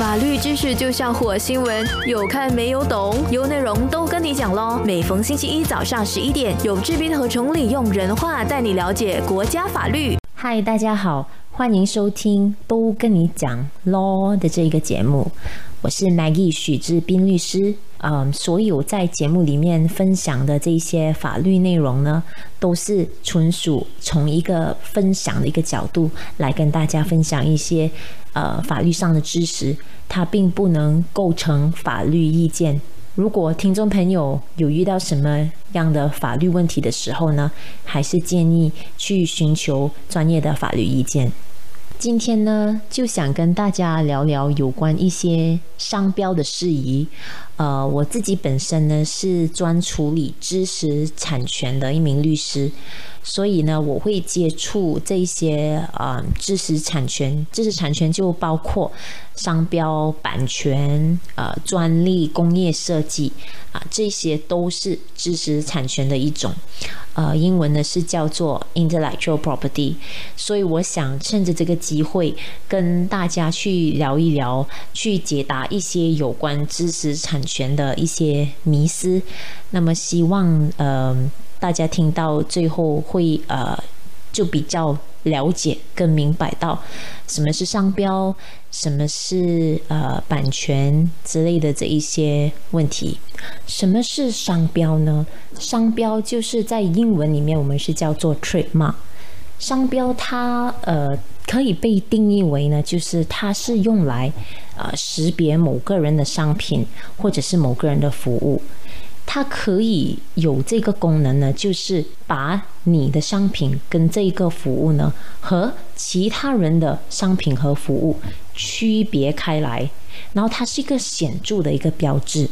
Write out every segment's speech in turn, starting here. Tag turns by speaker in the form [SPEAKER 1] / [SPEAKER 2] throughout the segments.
[SPEAKER 1] 法律知识就像火星文，有看没有懂，有内容都跟你讲喽。每逢星期一早上十一点，有志斌和崇礼用人话带你了解国家法律。
[SPEAKER 2] 嗨，大家好，欢迎收听都跟你讲 law 的这一个节目，我是 Maggie 许志斌律师。嗯，所有在节目里面分享的这些法律内容呢，都是纯属从一个分享的一个角度来跟大家分享一些呃法律上的知识，它并不能构成法律意见。如果听众朋友有遇到什么样的法律问题的时候呢，还是建议去寻求专业的法律意见。今天呢，就想跟大家聊聊有关一些商标的事宜。呃，我自己本身呢是专处理知识产权的一名律师，所以呢，我会接触这些啊知识产权。知识产权就包括商标、版权、呃专利、工业设计啊，这些都是知识产权的一种。呃，英文呢是叫做 intellectual property。所以我想趁着这个机会跟大家去聊一聊，去解答一些有关知识产。权权的一些迷思，那么希望呃大家听到最后会呃就比较了解、更明白到什么是商标，什么是呃版权之类的这一些问题。什么是商标呢？商标就是在英文里面我们是叫做 trademark。商标它呃可以被定义为呢，就是它是用来呃识别某个人的商品或者是某个人的服务，它可以有这个功能呢，就是把你的商品跟这个服务呢和其他人的商品和服务区别开来，然后它是一个显著的一个标志。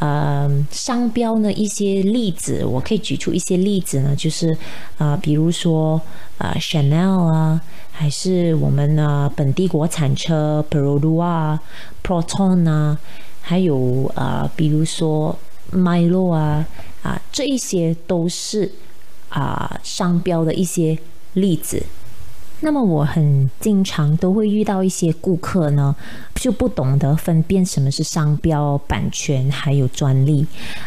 [SPEAKER 2] 呃，商标呢一些例子，我可以举出一些例子呢，就是啊，比如说啊，Chanel 啊，还是我们呢本地国产车 p r o d u 啊，Proton 啊，还有啊，比如说 Milo 啊，啊，这一些都是啊商标的一些例子。那么我很经常都会遇到一些顾客呢，就不懂得分辨什么是商标、版权还有专利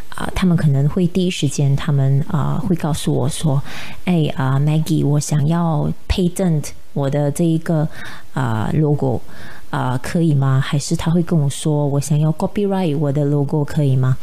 [SPEAKER 2] 啊，他们可能会第一时间他们啊会告诉我说，哎啊，Maggie，我想要 patent 我的这一个啊 logo 啊，可以吗？还是他会跟我说，我想要 copyright 我的 logo 可以吗？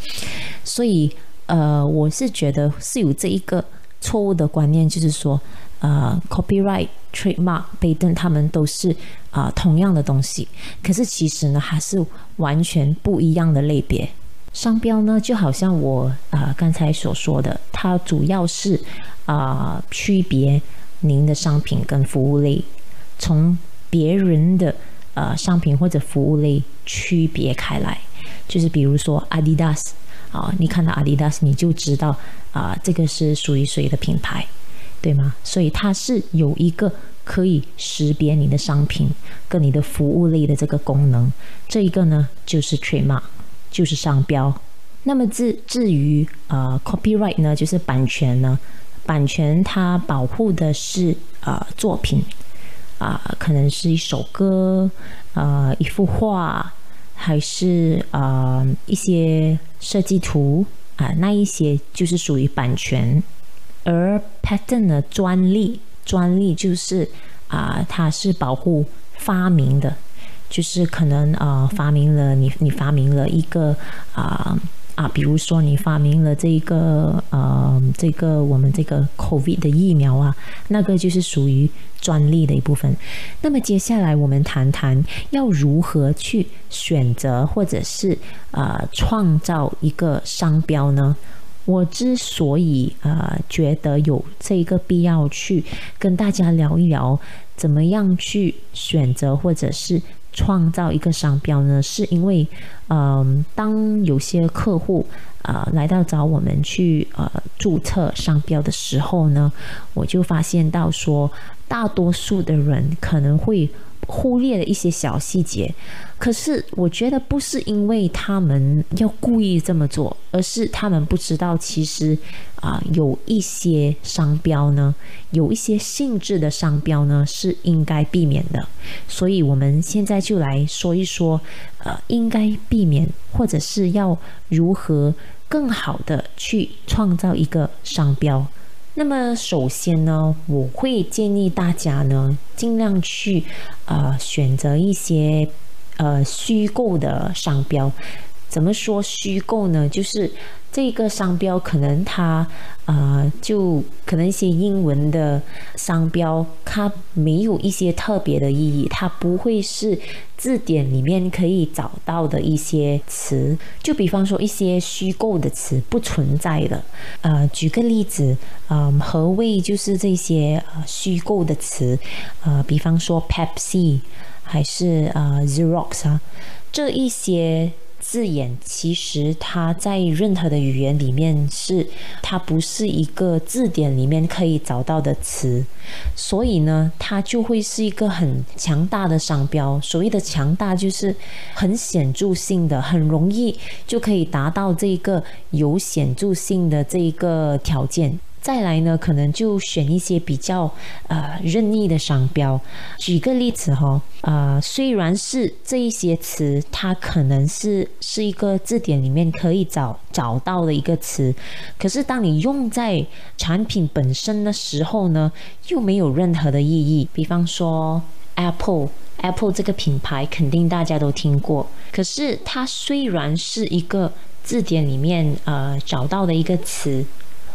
[SPEAKER 2] 所以呃，我是觉得是有这一个错误的观念，就是说。呃，copyright、trademark、被登，他们都是啊同样的东西，可是其实呢，还是完全不一样的类别。商标呢，就好像我啊刚才所说的，它主要是啊区别您的商品跟服务类，从别人的呃商品或者服务类区别开来。就是比如说 Adidas 啊，你看到阿迪达斯你就知道啊这个是属于谁的品牌。对吗？所以它是有一个可以识别你的商品跟你的服务类的这个功能，这一个呢就是 trademark，就是商标。那么至至于呃 copyright 呢，就是版权呢，版权它保护的是呃作品啊，可能是一首歌啊，一幅画，还是呃一些设计图啊，那一些就是属于版权。而 patent 的专利，专利就是啊，它是保护发明的，就是可能啊，发明了你，你发明了一个啊啊，比如说你发明了这个呃，这个我们这个 COVID 的疫苗啊，那个就是属于专利的一部分。那么接下来我们谈谈要如何去选择或者是啊创造一个商标呢？我之所以呃觉得有这个必要去跟大家聊一聊，怎么样去选择或者是创造一个商标呢？是因为，嗯，当有些客户啊来到找我们去呃注册商标的时候呢，我就发现到说，大多数的人可能会忽略了一些小细节。可是我觉得不是因为他们要故意这么做，而是他们不知道其实啊有一些商标呢，有一些性质的商标呢是应该避免的。所以我们现在就来说一说，呃，应该避免或者是要如何更好的去创造一个商标。那么首先呢，我会建议大家呢，尽量去呃选择一些。呃，虚构的商标，怎么说虚构呢？就是这个商标可能它呃，就可能一些英文的商标，它没有一些特别的意义，它不会是字典里面可以找到的一些词。就比方说一些虚构的词不存在的。呃，举个例子，嗯，何谓就是这些呃虚构的词？呃，比方说 Pepsi。还是啊，Xerox 啊，这一些字眼，其实它在任何的语言里面是，它不是一个字典里面可以找到的词，所以呢，它就会是一个很强大的商标。所谓的强大，就是很显著性的，很容易就可以达到这个有显著性的这一个条件。再来呢，可能就选一些比较呃任意的商标。举个例子哈，呃，虽然是这一些词，它可能是是一个字典里面可以找找到的一个词，可是当你用在产品本身的时候呢，又没有任何的意义。比方说 Apple，Apple 这个品牌肯定大家都听过，可是它虽然是一个字典里面呃找到的一个词。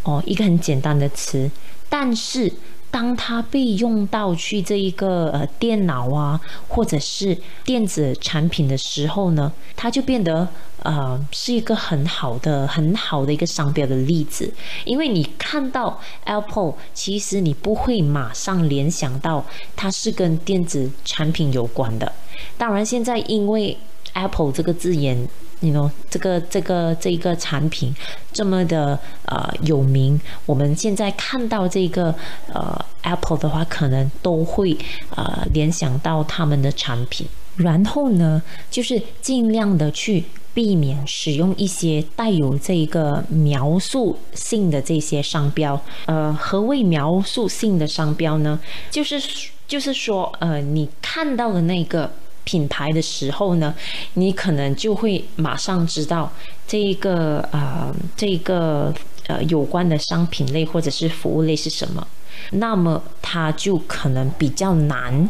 [SPEAKER 2] 哦，一个很简单的词，但是当它被用到去这一个呃电脑啊，或者是电子产品的时候呢，它就变得呃是一个很好的、很好的一个商标的例子。因为你看到 Apple，其实你不会马上联想到它是跟电子产品有关的。当然，现在因为 Apple 这个字眼。你 know 这个这个这一个产品这么的呃有名，我们现在看到这个呃 Apple 的话，可能都会呃联想到他们的产品。然后呢，就是尽量的去避免使用一些带有这个描述性的这些商标。呃，何谓描述性的商标呢？就是就是说呃，你看到的那个。品牌的时候呢，你可能就会马上知道这一个呃这一个呃有关的商品类或者是服务类是什么，那么它就可能比较难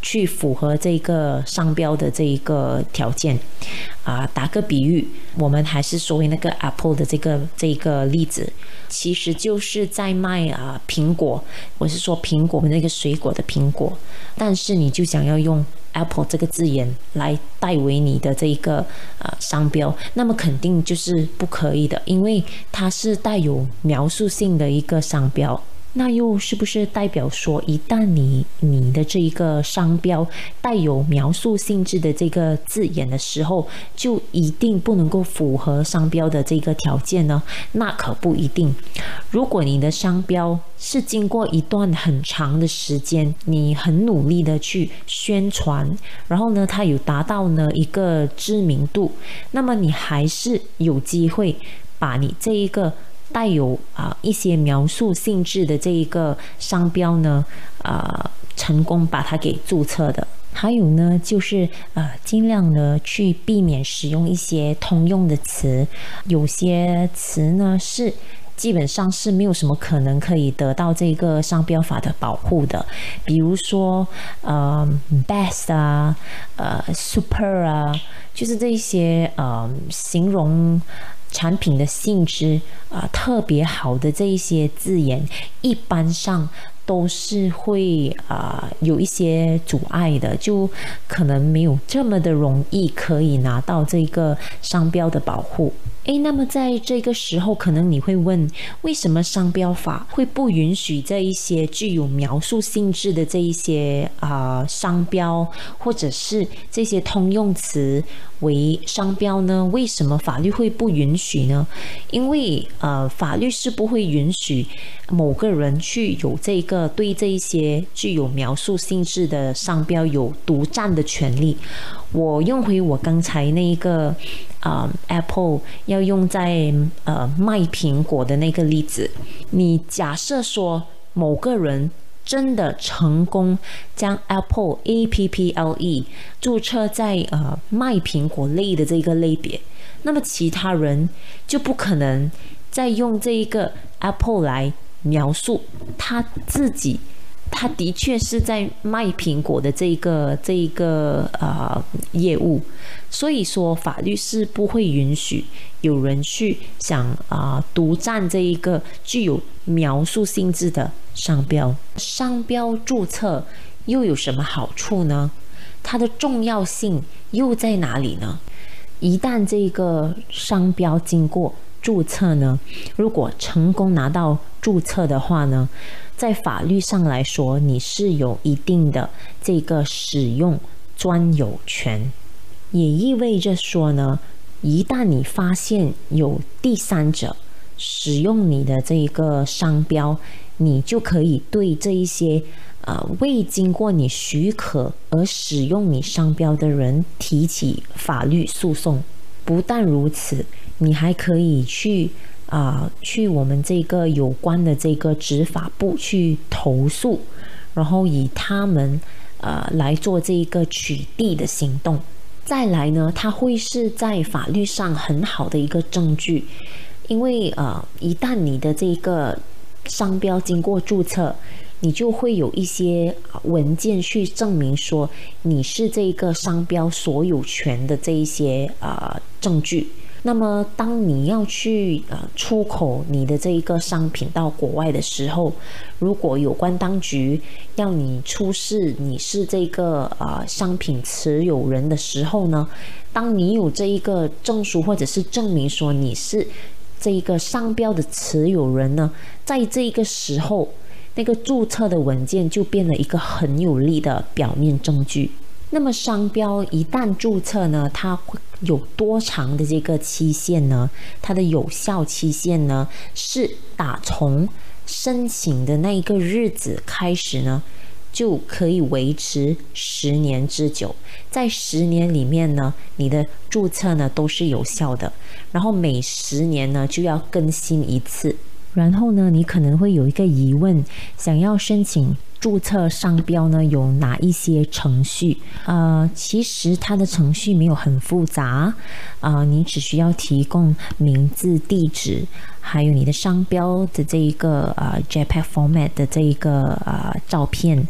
[SPEAKER 2] 去符合这个商标的这一个条件啊。打个比喻，我们还是说回那个 Apple 的这个这个例子，其实就是在卖啊苹果，我是说苹果那个水果的苹果，但是你就想要用。Apple 这个字眼来代为你的这一个呃商标，那么肯定就是不可以的，因为它是带有描述性的一个商标。那又是不是代表说，一旦你你的这一个商标带有描述性质的这个字眼的时候，就一定不能够符合商标的这个条件呢？那可不一定。如果你的商标是经过一段很长的时间，你很努力的去宣传，然后呢，它有达到呢一个知名度，那么你还是有机会把你这一个。带有啊一些描述性质的这一个商标呢，啊成功把它给注册的。还有呢，就是呃尽量呢去避免使用一些通用的词，有些词呢是基本上是没有什么可能可以得到这个商标法的保护的，比如说呃 best 啊，呃 super 啊，就是这些呃形容。产品的性质啊，特别好的这一些字眼，一般上都是会啊有一些阻碍的，就可能没有这么的容易可以拿到这个商标的保护。诶，那么在这个时候，可能你会问，为什么商标法会不允许这一些具有描述性质的这一些啊商标，或者是这些通用词为商标呢？为什么法律会不允许呢？因为呃，法律是不会允许某个人去有这个对这一些具有描述性质的商标有独占的权利。我用回我刚才那一个啊，Apple 要用在呃卖苹果的那个例子。你假设说某个人真的成功将 Apple A P P L E 注册在呃卖苹果类的这个类别，那么其他人就不可能再用这一个 Apple 来描述他自己。他的确是在卖苹果的这一个这一个呃业务，所以说法律是不会允许有人去想啊独占这一个具有描述性质的商标。商标注册又有什么好处呢？它的重要性又在哪里呢？一旦这个商标经过注册呢，如果成功拿到注册的话呢？在法律上来说，你是有一定的这个使用专有权，也意味着说呢，一旦你发现有第三者使用你的这一个商标，你就可以对这一些呃未经过你许可而使用你商标的人提起法律诉讼。不但如此，你还可以去。啊，去我们这个有关的这个执法部去投诉，然后以他们呃来做这一个取缔的行动。再来呢，它会是在法律上很好的一个证据，因为呃，一旦你的这个商标经过注册，你就会有一些文件去证明说你是这个商标所有权的这一些啊证据。那么，当你要去呃出口你的这一个商品到国外的时候，如果有关当局要你出示你是这个呃商品持有人的时候呢，当你有这一个证书或者是证明说你是这一个商标的持有人呢，在这一个时候，那个注册的文件就变了一个很有力的表面证据。那么商标一旦注册呢，它会有多长的这个期限呢？它的有效期限呢，是打从申请的那一个日子开始呢，就可以维持十年之久。在十年里面呢，你的注册呢都是有效的，然后每十年呢就要更新一次。然后呢，你可能会有一个疑问，想要申请。注册商标呢有哪一些程序？呃，其实它的程序没有很复杂，啊，你只需要提供名字、地址，还有你的商标的这一个啊 JPEG format 的这一个啊照片，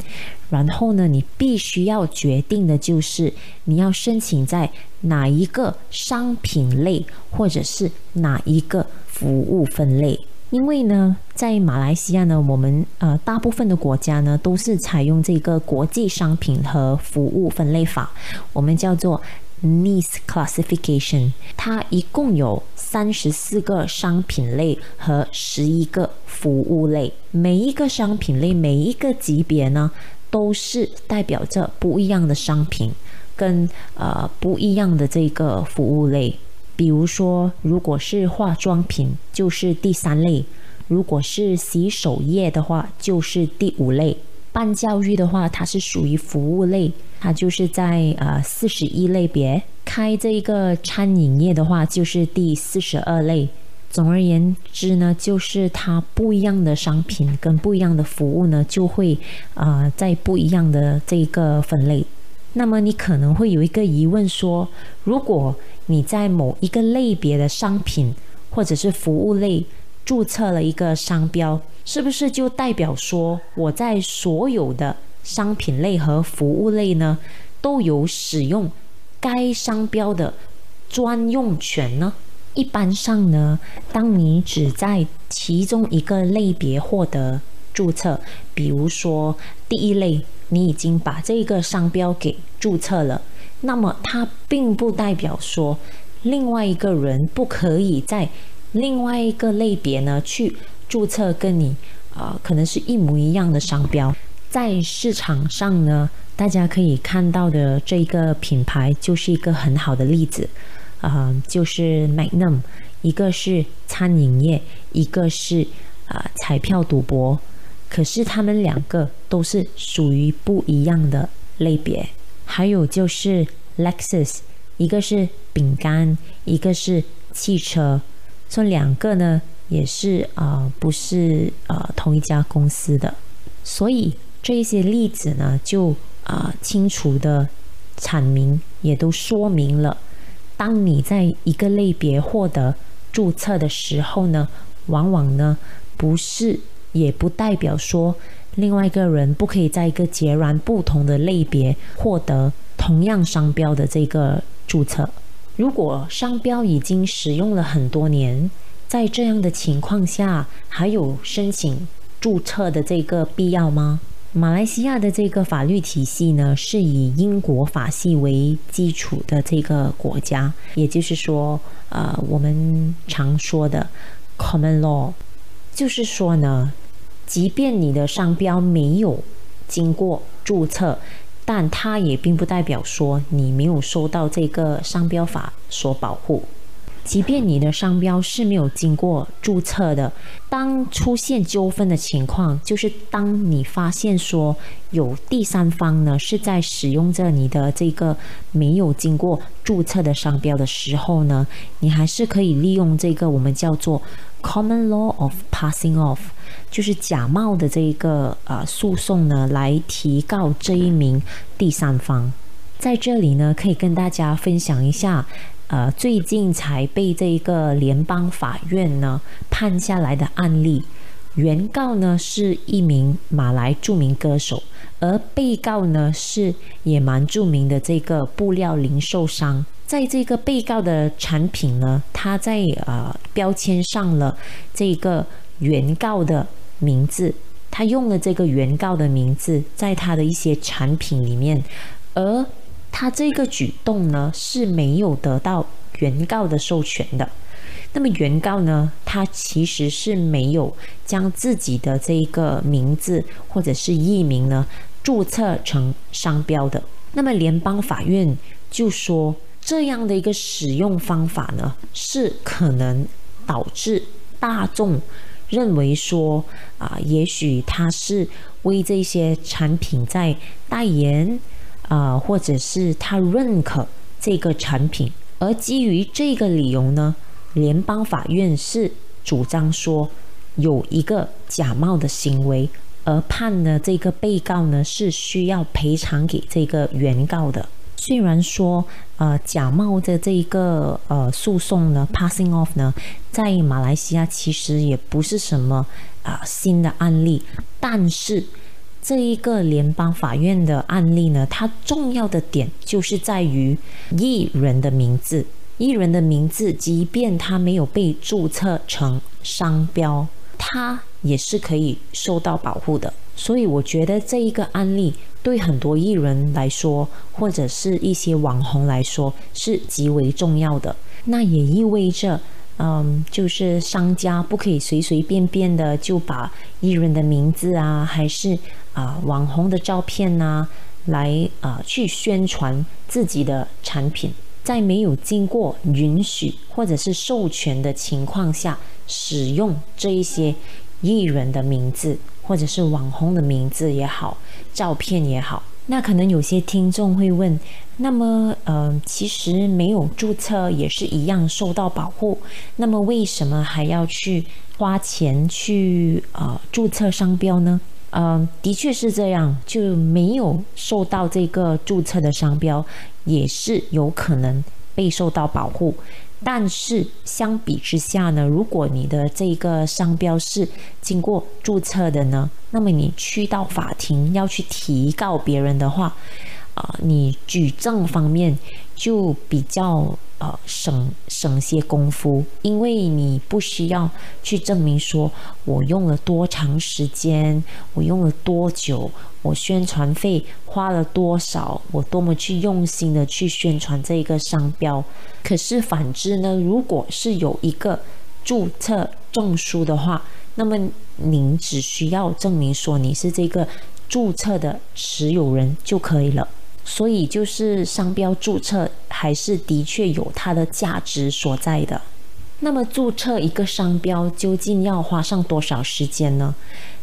[SPEAKER 2] 然后呢，你必须要决定的就是你要申请在哪一个商品类，或者是哪一个服务分类。因为呢，在马来西亚呢，我们呃大部分的国家呢都是采用这个国际商品和服务分类法，我们叫做 NIS Classification。它一共有三十四个商品类和十一个服务类，每一个商品类每一个级别呢，都是代表着不一样的商品跟呃不一样的这个服务类。比如说，如果是化妆品，就是第三类；如果是洗手液的话，就是第五类；办教育的话，它是属于服务类，它就是在呃四十一类别；开这一个餐饮业的话，就是第四十二类。总而言之呢，就是它不一样的商品跟不一样的服务呢，就会啊在不一样的这个分类。那么你可能会有一个疑问说，如果你在某一个类别的商品或者是服务类注册了一个商标，是不是就代表说我在所有的商品类和服务类呢都有使用该商标的专用权呢？一般上呢，当你只在其中一个类别获得注册，比如说第一类。你已经把这个商标给注册了，那么它并不代表说另外一个人不可以在另外一个类别呢去注册跟你啊可能是一模一样的商标。在市场上呢，大家可以看到的这一个品牌就是一个很好的例子，啊，就是 Magnum，一个是餐饮业，一个是啊彩票赌博，可是他们两个都是属于不一样的类别。还有就是 Lexus，一个是饼干，一个是汽车，这两个呢也是啊不是啊同一家公司的，所以。这一些例子呢，就啊清楚的阐明，也都说明了，当你在一个类别获得注册的时候呢，往往呢不是，也不代表说另外一个人不可以在一个截然不同的类别获得同样商标的这个注册。如果商标已经使用了很多年，在这样的情况下，还有申请注册的这个必要吗？马来西亚的这个法律体系呢，是以英国法系为基础的这个国家，也就是说，呃，我们常说的 common law，就是说呢，即便你的商标没有经过注册，但它也并不代表说你没有受到这个商标法所保护。即便你的商标是没有经过注册的，当出现纠纷的情况，就是当你发现说有第三方呢是在使用着你的这个没有经过注册的商标的时候呢，你还是可以利用这个我们叫做 common law of passing off，就是假冒的这一个呃诉讼呢来提告这一名第三方。在这里呢，可以跟大家分享一下。呃，最近才被这一个联邦法院呢判下来的案例，原告呢是一名马来著名歌手，而被告呢是也蛮著名的这个布料零售商。在这个被告的产品呢，他在呃标签上了这个原告的名字，他用了这个原告的名字在他的一些产品里面，而。他这个举动呢是没有得到原告的授权的。那么原告呢，他其实是没有将自己的这个名字或者是艺名呢注册成商标的。那么联邦法院就说，这样的一个使用方法呢，是可能导致大众认为说啊，也许他是为这些产品在代言。啊，或者是他认可这个产品，而基于这个理由呢，联邦法院是主张说有一个假冒的行为，而判呢这个被告呢是需要赔偿给这个原告的。虽然说呃假冒的这一个呃诉讼呢，passing off 呢，在马来西亚其实也不是什么啊新的案例，但是。这一个联邦法院的案例呢，它重要的点就是在于艺人的名字。艺人的名字，即便他没有被注册成商标，他也是可以受到保护的。所以，我觉得这一个案例对很多艺人来说，或者是一些网红来说，是极为重要的。那也意味着。嗯，就是商家不可以随随便便的就把艺人的名字啊，还是啊网红的照片呐，来啊去宣传自己的产品，在没有经过允许或者是授权的情况下，使用这一些艺人的名字或者是网红的名字也好，照片也好。那可能有些听众会问，那么，呃，其实没有注册也是一样受到保护，那么为什么还要去花钱去呃注册商标呢？嗯，的确是这样，就没有受到这个注册的商标也是有可能被受到保护。但是相比之下呢，如果你的这个商标是经过注册的呢，那么你去到法庭要去提告别人的话，啊，你举证方面就比较呃省省些功夫，因为你不需要去证明说我用了多长时间，我用了多久，我宣传费花了多少，我多么去用心的去宣传这一个商标。可是反之呢，如果是有一个注册证书的话，那么您只需要证明说你是这个注册的持有人就可以了。所以就是商标注册还是的确有它的价值所在的。那么注册一个商标究竟要花上多少时间呢？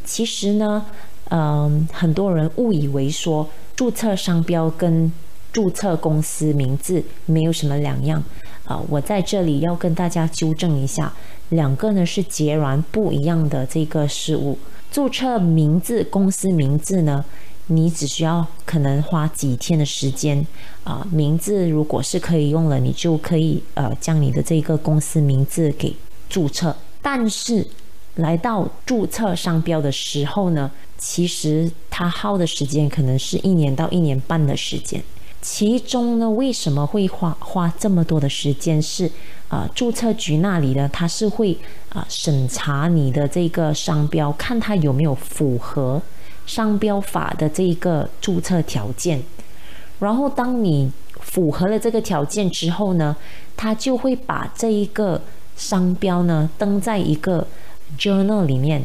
[SPEAKER 2] 其实呢，嗯，很多人误以为说注册商标跟注册公司名字没有什么两样啊。我在这里要跟大家纠正一下。两个呢是截然不一样的这个事物。注册名字、公司名字呢，你只需要可能花几天的时间啊。名字如果是可以用了，你就可以呃将你的这个公司名字给注册。但是来到注册商标的时候呢，其实它耗的时间可能是一年到一年半的时间。其中呢，为什么会花花这么多的时间？是啊，注册局那里呢，他是会啊审查你的这个商标，看它有没有符合商标法的这一个注册条件。然后，当你符合了这个条件之后呢，他就会把这一个商标呢登在一个 journal 里面。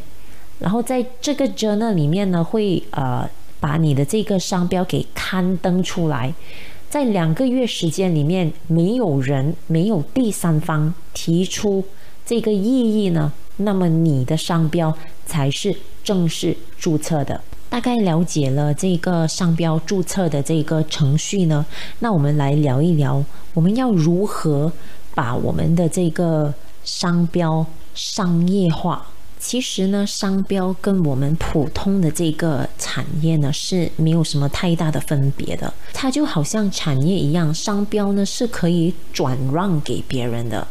[SPEAKER 2] 然后在这个 journal 里面呢，会呃。把你的这个商标给刊登出来，在两个月时间里面，没有人、没有第三方提出这个异议呢，那么你的商标才是正式注册的。大概了解了这个商标注册的这个程序呢，那我们来聊一聊，我们要如何把我们的这个商标商业化。其实呢，商标跟我们普通的这个产业呢是没有什么太大的分别的。它就好像产业一样，商标呢是可以转让给别人的。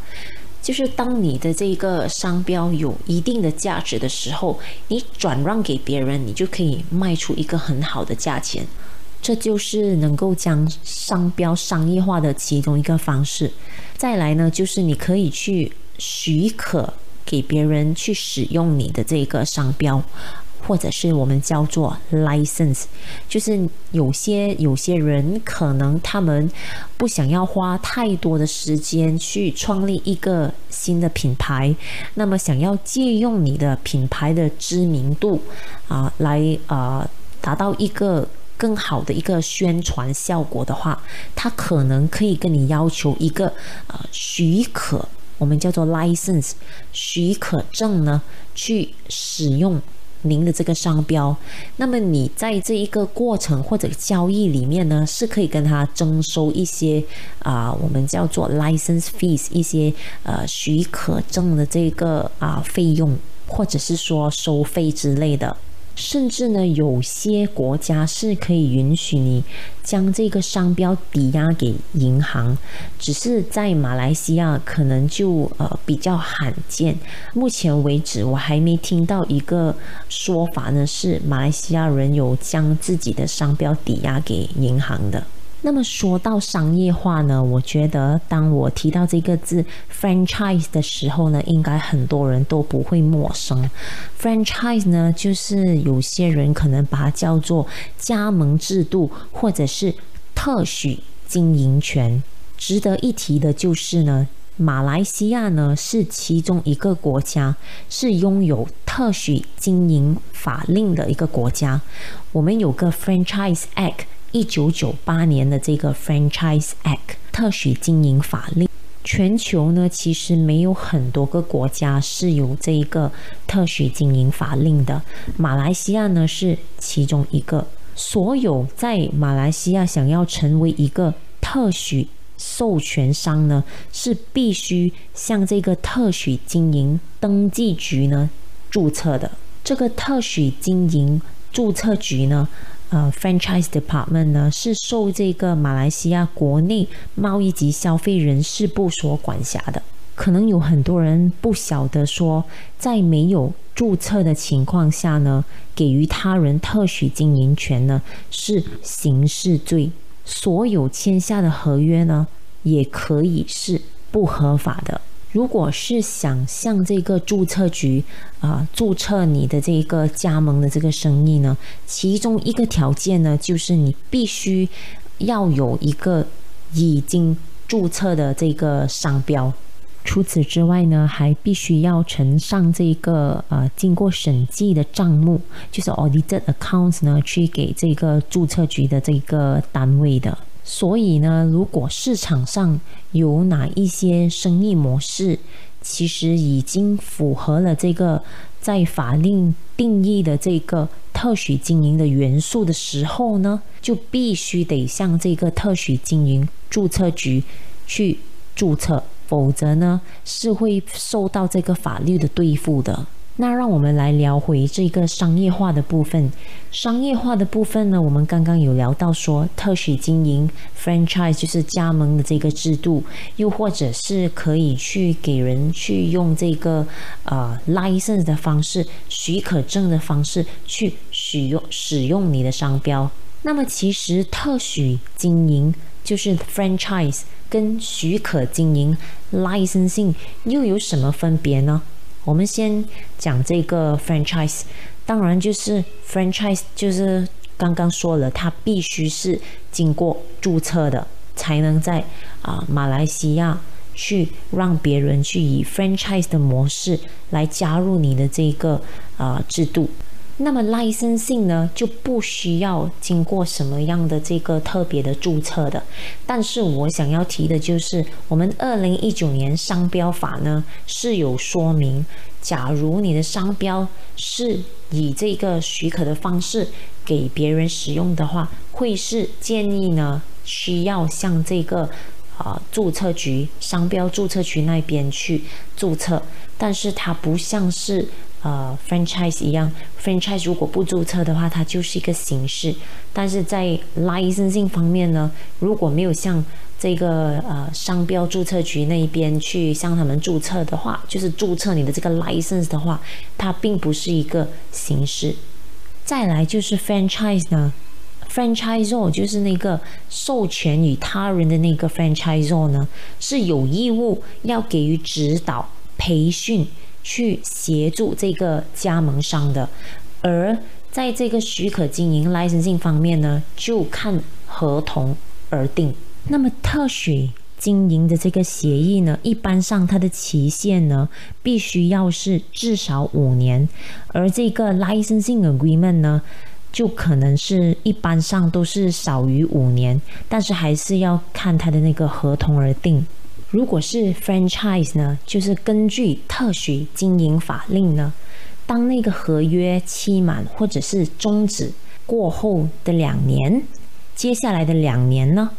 [SPEAKER 2] 就是当你的这个商标有一定的价值的时候，你转让给别人，你就可以卖出一个很好的价钱。这就是能够将商标商业化的其中一个方式。再来呢，就是你可以去许可。给别人去使用你的这个商标，或者是我们叫做 license，就是有些有些人可能他们不想要花太多的时间去创立一个新的品牌，那么想要借用你的品牌的知名度啊，来呃达到一个更好的一个宣传效果的话，他可能可以跟你要求一个呃许可。我们叫做 license 许可证呢，去使用您的这个商标。那么你在这一个过程或者交易里面呢，是可以跟他征收一些啊，我们叫做 license fees 一些呃许可证的这个啊费用，或者是说收费之类的。甚至呢，有些国家是可以允许你将这个商标抵押给银行，只是在马来西亚可能就呃比较罕见。目前为止，我还没听到一个说法呢，是马来西亚人有将自己的商标抵押给银行的。那么说到商业化呢，我觉得当我提到这个字 franchise 的时候呢，应该很多人都不会陌生。franchise 呢，就是有些人可能把它叫做加盟制度，或者是特许经营权。值得一提的就是呢，马来西亚呢是其中一个国家是拥有特许经营法令的一个国家。我们有个 franchise act。一九九八年的这个 Franchise Act 特许经营法令，全球呢其实没有很多个国家是有这一个特许经营法令的，马来西亚呢是其中一个。所有在马来西亚想要成为一个特许授权商呢，是必须向这个特许经营登记局呢注册的。这个特许经营注册局呢。呃，franchise department 呢是受这个马来西亚国内贸易及消费人事部所管辖的。可能有很多人不晓得说，在没有注册的情况下呢，给予他人特许经营权呢是刑事罪。所有签下的合约呢也可以是不合法的。如果是想向这个注册局啊注册你的这个加盟的这个生意呢，其中一个条件呢，就是你必须要有一个已经注册的这个商标。除此之外呢，还必须要呈上这个呃经过审计的账目，就是 audited accounts 呢，去给这个注册局的这个单位的。所以呢，如果市场上有哪一些生意模式，其实已经符合了这个在法令定义的这个特许经营的元素的时候呢，就必须得向这个特许经营注册局去注册，否则呢是会受到这个法律的对付的。那让我们来聊回这个商业化的部分。商业化的部分呢，我们刚刚有聊到说，特许经营 （franchise） 就是加盟的这个制度，又或者是可以去给人去用这个呃 license 的方式、许可证的方式去使用使用你的商标。那么，其实特许经营就是 franchise 跟许可经营 licensing 又有什么分别呢？我们先讲这个 franchise，当然就是 franchise，就是刚刚说了，它必须是经过注册的，才能在啊马来西亚去让别人去以 franchise 的模式来加入你的这个啊制度。那么 licensing 呢，就不需要经过什么样的这个特别的注册的。但是我想要提的就是，我们二零一九年商标法呢是有说明，假如你的商标是以这个许可的方式给别人使用的话，会是建议呢需要向这个啊注册局、商标注册局那边去注册。但是它不像是。呃，franchise 一样，franchise 如果不注册的话，它就是一个形式。但是在 licensing 方面呢，如果没有向这个呃商标注册局那一边去向他们注册的话，就是注册你的这个 license 的话，它并不是一个形式。再来就是 franchise 呢，franchisor 就是那个授权与他人的那个 franchisor 呢，是有义务要给予指导、培训。去协助这个加盟商的，而在这个许可经营 licensing 方面呢，就看合同而定。那么特许经营的这个协议呢，一般上它的期限呢，必须要是至少五年，而这个 licensing agreement 呢，就可能是一般上都是少于五年，但是还是要看它的那个合同而定。如果是 franchise 呢，就是根据特许经营法令呢，当那个合约期满或者是终止过后的两年，接下来的两年呢，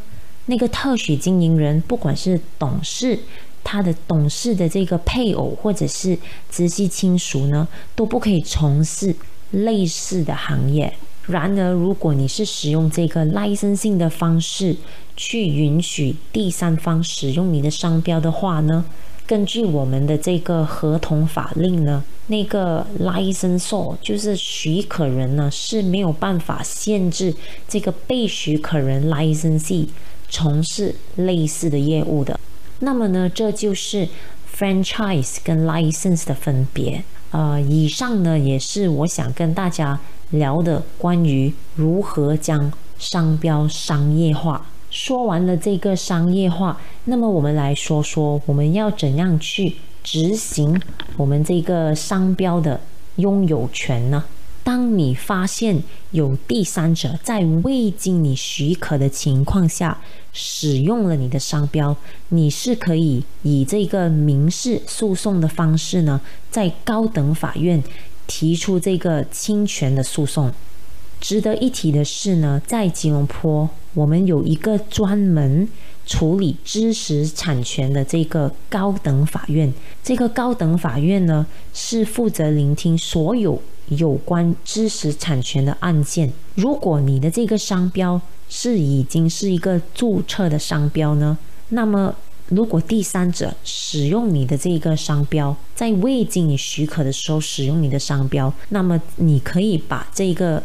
[SPEAKER 2] 那个特许经营人，不管是董事、他的董事的这个配偶或者是直系亲属呢，都不可以从事类似的行业。然而，如果你是使用这个 licensing 的方式去允许第三方使用你的商标的话呢，根据我们的这个合同法令呢，那个 licensor 就是许可人呢是没有办法限制这个被许可人 license 从事类似的业务的。那么呢，这就是 franchise 跟 license 的分别。呃，以上呢也是我想跟大家。聊的关于如何将商标商业化。说完了这个商业化，那么我们来说说我们要怎样去执行我们这个商标的拥有权呢？当你发现有第三者在未经你许可的情况下使用了你的商标，你是可以以这个民事诉讼的方式呢，在高等法院。提出这个侵权的诉讼。值得一提的是呢，在吉隆坡，我们有一个专门处理知识产权的这个高等法院。这个高等法院呢，是负责聆听所有有关知识产权的案件。如果你的这个商标是已经是一个注册的商标呢，那么。如果第三者使用你的这个商标，在未经你许可的时候使用你的商标，那么你可以把这个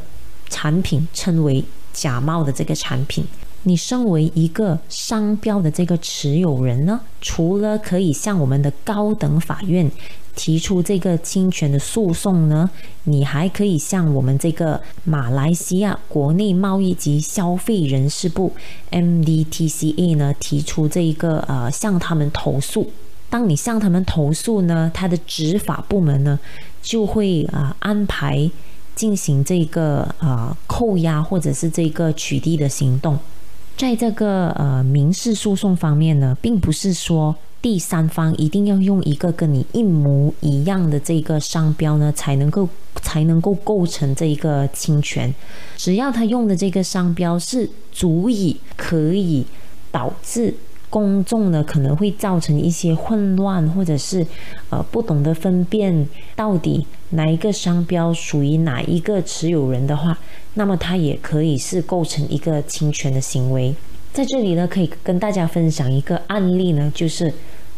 [SPEAKER 2] 产品称为假冒的这个产品。你身为一个商标的这个持有人呢，除了可以向我们的高等法院提出这个侵权的诉讼呢，你还可以向我们这个马来西亚国内贸易及消费人事部 MDTCA 呢提出这一个呃向他们投诉。当你向他们投诉呢，他的执法部门呢就会啊安排进行这个呃扣押或者是这个取缔的行动。在这个呃民事诉讼方面呢，并不是说第三方一定要用一个跟你一模一样的这个商标呢，才能够才能够构成这一个侵权。只要他用的这个商标是足以可以导致公众呢可能会造成一些混乱，或者是呃不懂得分辨到底哪一个商标属于哪一个持有人的话。那么它也可以是构成一个侵权的行为。在这里呢，可以跟大家分享一个案例呢，就是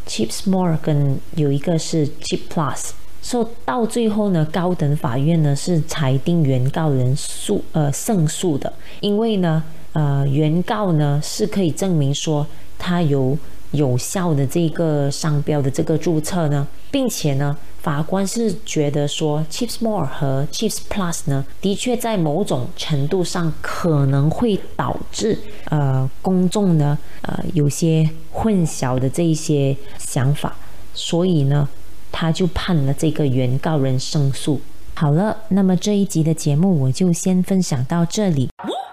[SPEAKER 2] Chips More 跟有一个是 Chip Plus，说到最后呢，高等法院呢是裁定原告人诉呃胜诉的，因为呢呃原告呢是可以证明说他有有效的这个商标的这个注册呢，并且呢。法官是觉得说，Chips More 和 Chips Plus 呢，的确在某种程度上可能会导致呃公众呢呃有些混淆的这一些想法，所以呢，他就判了这个原告人胜诉。好了，那么这一集的节目我就先分享到这里。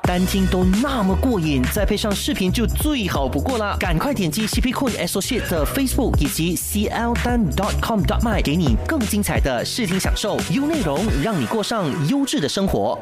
[SPEAKER 3] 单听都那么过瘾，再配上视频就最好不过啦。赶快点击 CP Cool Associate 的 Facebook 以及 CL 单 .com dot my，给你更精彩的视听享受，优内容让你过上优质的生活。